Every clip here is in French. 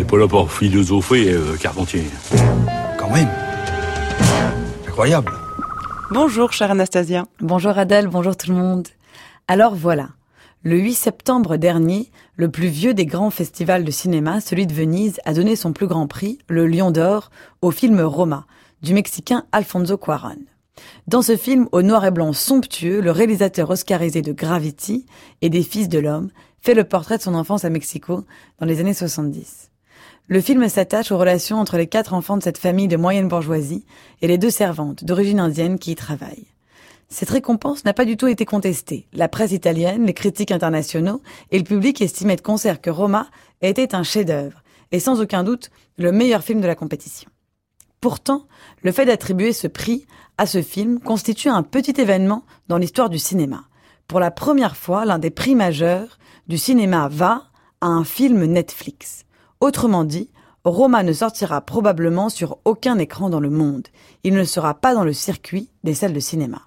n'est pas là pour philosopher, euh, Carpentier. Quand même. Incroyable. Bonjour, chère Anastasia. Bonjour Adèle, bonjour tout le monde. Alors voilà. Le 8 septembre dernier, le plus vieux des grands festivals de cinéma, celui de Venise, a donné son plus grand prix, le Lion d'Or, au film Roma, du Mexicain Alfonso Cuarón. Dans ce film au noir et blanc somptueux, le réalisateur oscarisé de Gravity et des Fils de l'Homme fait le portrait de son enfance à Mexico dans les années 70. Le film s'attache aux relations entre les quatre enfants de cette famille de moyenne bourgeoisie et les deux servantes d'origine indienne qui y travaillent. Cette récompense n'a pas du tout été contestée. La presse italienne, les critiques internationaux et le public estimaient de concert que Roma était un chef-d'œuvre et sans aucun doute le meilleur film de la compétition. Pourtant, le fait d'attribuer ce prix à ce film constitue un petit événement dans l'histoire du cinéma. Pour la première fois, l'un des prix majeurs du cinéma va à un film Netflix. Autrement dit, Roma ne sortira probablement sur aucun écran dans le monde. Il ne sera pas dans le circuit des salles de cinéma.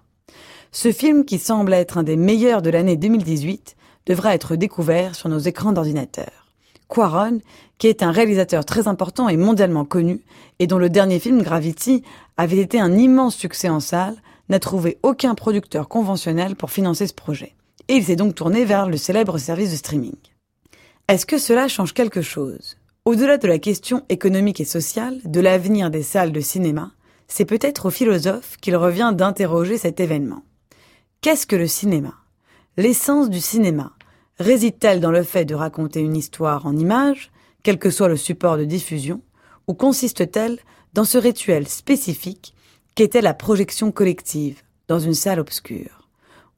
Ce film, qui semble être un des meilleurs de l'année 2018, devra être découvert sur nos écrans d'ordinateur. Quaron, qui est un réalisateur très important et mondialement connu, et dont le dernier film Gravity avait été un immense succès en salle, n'a trouvé aucun producteur conventionnel pour financer ce projet. Et il s'est donc tourné vers le célèbre service de streaming. Est-ce que cela change quelque chose? Au-delà de la question économique et sociale, de l'avenir des salles de cinéma, c'est peut-être aux philosophes qu'il revient d'interroger cet événement. Qu'est-ce que le cinéma? L'essence du cinéma réside-t-elle dans le fait de raconter une histoire en images, quel que soit le support de diffusion, ou consiste-t-elle dans ce rituel spécifique qu'était la projection collective dans une salle obscure?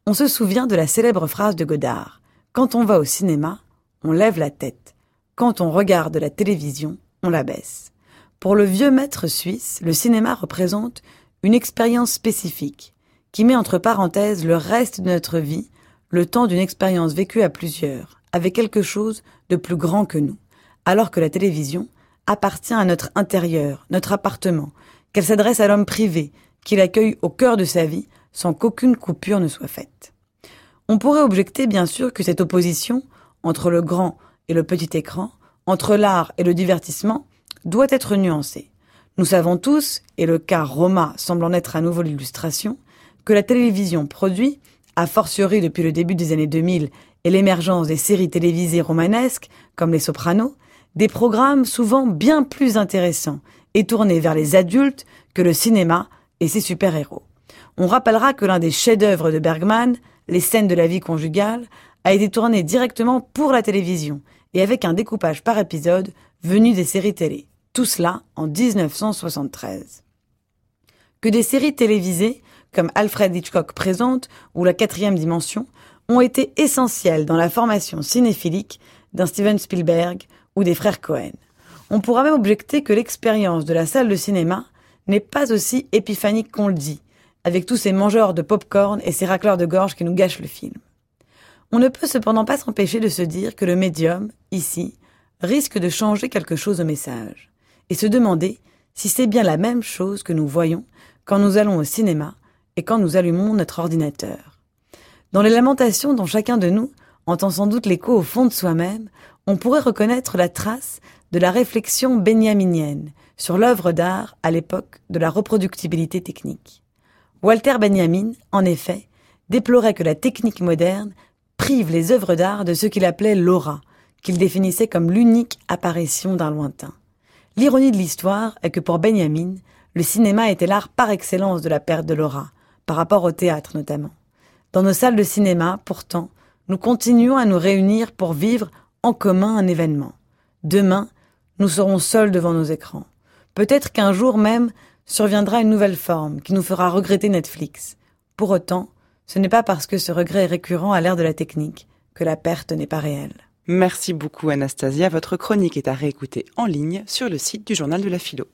On se souvient de la célèbre phrase de Godard Quand on va au cinéma, on lève la tête. Quand on regarde la télévision, on la baisse. Pour le vieux maître suisse, le cinéma représente une expérience spécifique qui met entre parenthèses le reste de notre vie, le temps d'une expérience vécue à plusieurs, avec quelque chose de plus grand que nous, alors que la télévision appartient à notre intérieur, notre appartement, qu'elle s'adresse à l'homme privé, qui l'accueille au cœur de sa vie sans qu'aucune coupure ne soit faite. On pourrait objecter bien sûr que cette opposition entre le grand et le petit écran, entre l'art et le divertissement, doit être nuancée. Nous savons tous, et le cas Roma semble en être à nouveau l'illustration, que la télévision produit, a fortiori depuis le début des années 2000 et l'émergence des séries télévisées romanesques, comme Les Sopranos, des programmes souvent bien plus intéressants et tournés vers les adultes que le cinéma et ses super-héros. On rappellera que l'un des chefs-d'œuvre de Bergman, Les scènes de la vie conjugale, a été tourné directement pour la télévision et avec un découpage par épisode venu des séries télé. Tout cela en 1973. Que des séries télévisées, comme Alfred Hitchcock présente ou La quatrième dimension, ont été essentielles dans la formation cinéphilique d'un Steven Spielberg ou des frères Cohen. On pourra même objecter que l'expérience de la salle de cinéma n'est pas aussi épiphanique qu'on le dit, avec tous ces mangeurs de pop-corn et ces racleurs de gorge qui nous gâchent le film. On ne peut cependant pas s'empêcher de se dire que le médium, ici, risque de changer quelque chose au message, et se demander si c'est bien la même chose que nous voyons quand nous allons au cinéma et quand nous allumons notre ordinateur. Dans les lamentations dont chacun de nous entend sans doute l'écho au fond de soi-même, on pourrait reconnaître la trace de la réflexion benjaminienne sur l'œuvre d'art à l'époque de la reproductibilité technique. Walter Benjamin, en effet, déplorait que la technique moderne prive les œuvres d'art de ce qu'il appelait l'aura, qu'il définissait comme l'unique apparition d'un lointain. L'ironie de l'histoire est que pour Benjamin, le cinéma était l'art par excellence de la perte de l'aura, par rapport au théâtre notamment. Dans nos salles de cinéma, pourtant, nous continuons à nous réunir pour vivre en commun un événement. Demain, nous serons seuls devant nos écrans. Peut-être qu'un jour même surviendra une nouvelle forme qui nous fera regretter Netflix. Pour autant, ce n'est pas parce que ce regret est récurrent à l'ère de la technique que la perte n'est pas réelle. Merci beaucoup Anastasia. Votre chronique est à réécouter en ligne sur le site du journal de la philo.